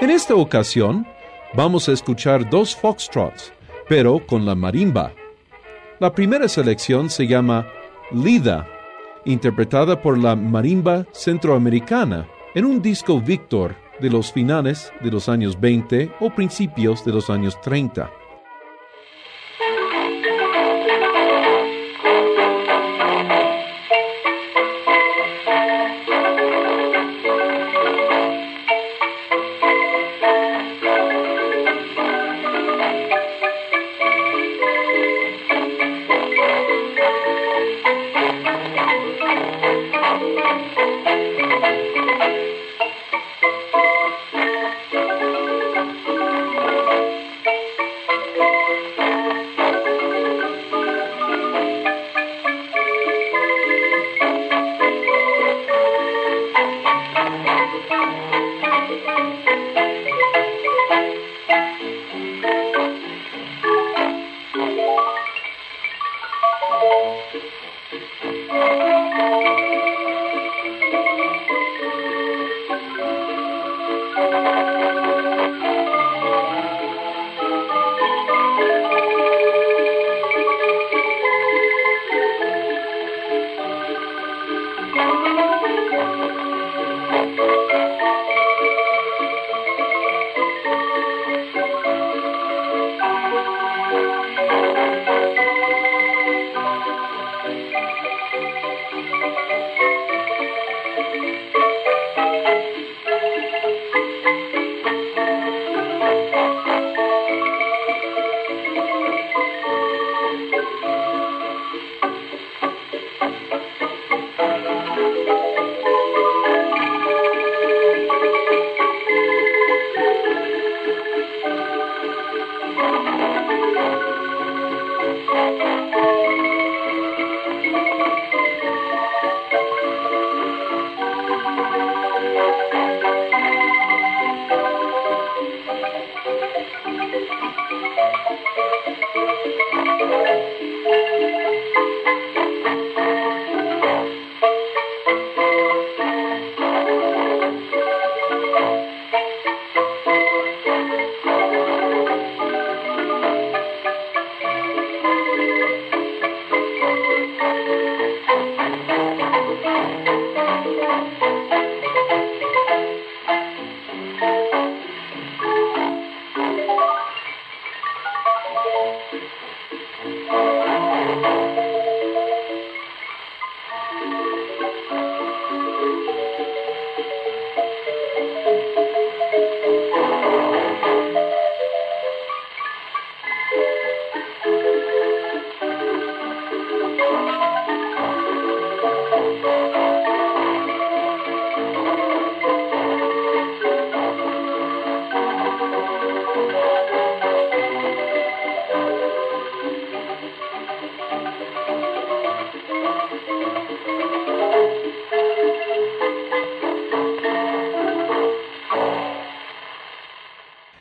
En esta ocasión, vamos a escuchar dos foxtrots, pero con la marimba. La primera selección se llama Lida, interpretada por la marimba centroamericana en un disco Victor de los finales de los años 20 o principios de los años 30.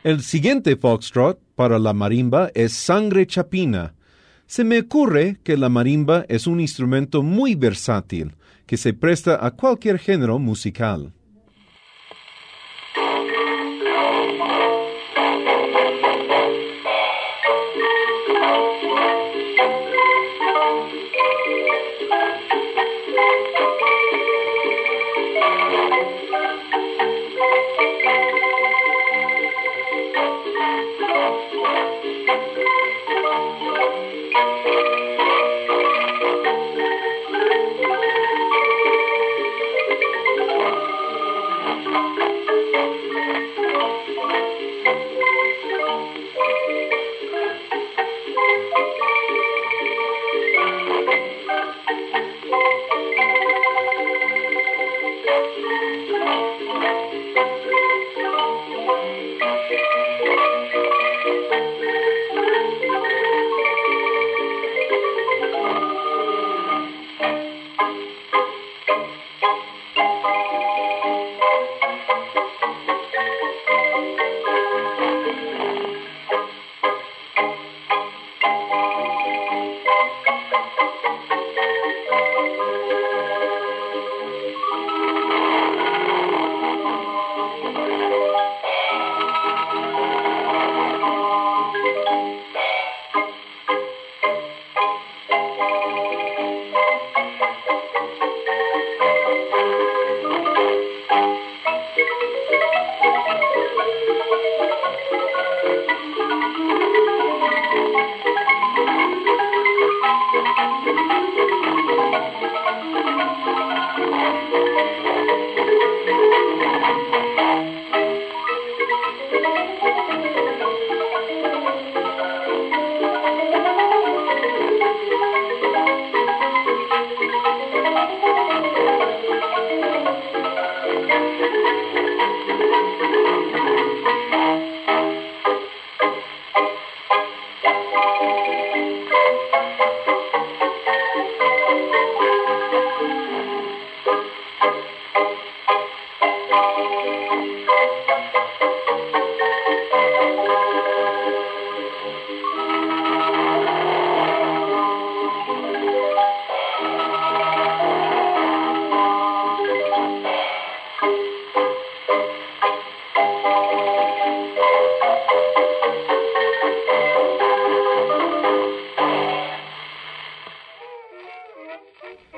El siguiente foxtrot para la marimba es Sangre Chapina. Se me ocurre que la marimba es un instrumento muy versátil, que se presta a cualquier género musical.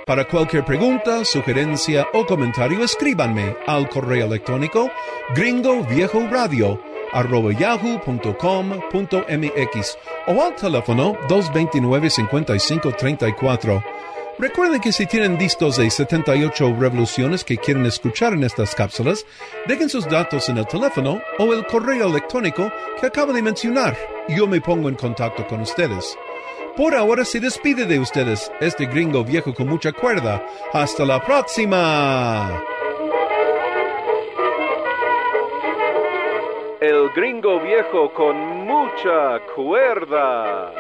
Para cualquier pregunta, sugerencia o comentario, escríbanme al correo electrónico gringoviejoradio.yahoo.com.mx o al teléfono 229-5534. Recuerden que si tienen discos de 78 revoluciones que quieren escuchar en estas cápsulas, dejen sus datos en el teléfono o el correo electrónico que acabo de mencionar. Yo me pongo en contacto con ustedes. Por ahora se despide de ustedes este gringo viejo con mucha cuerda. Hasta la próxima. El gringo viejo con mucha cuerda.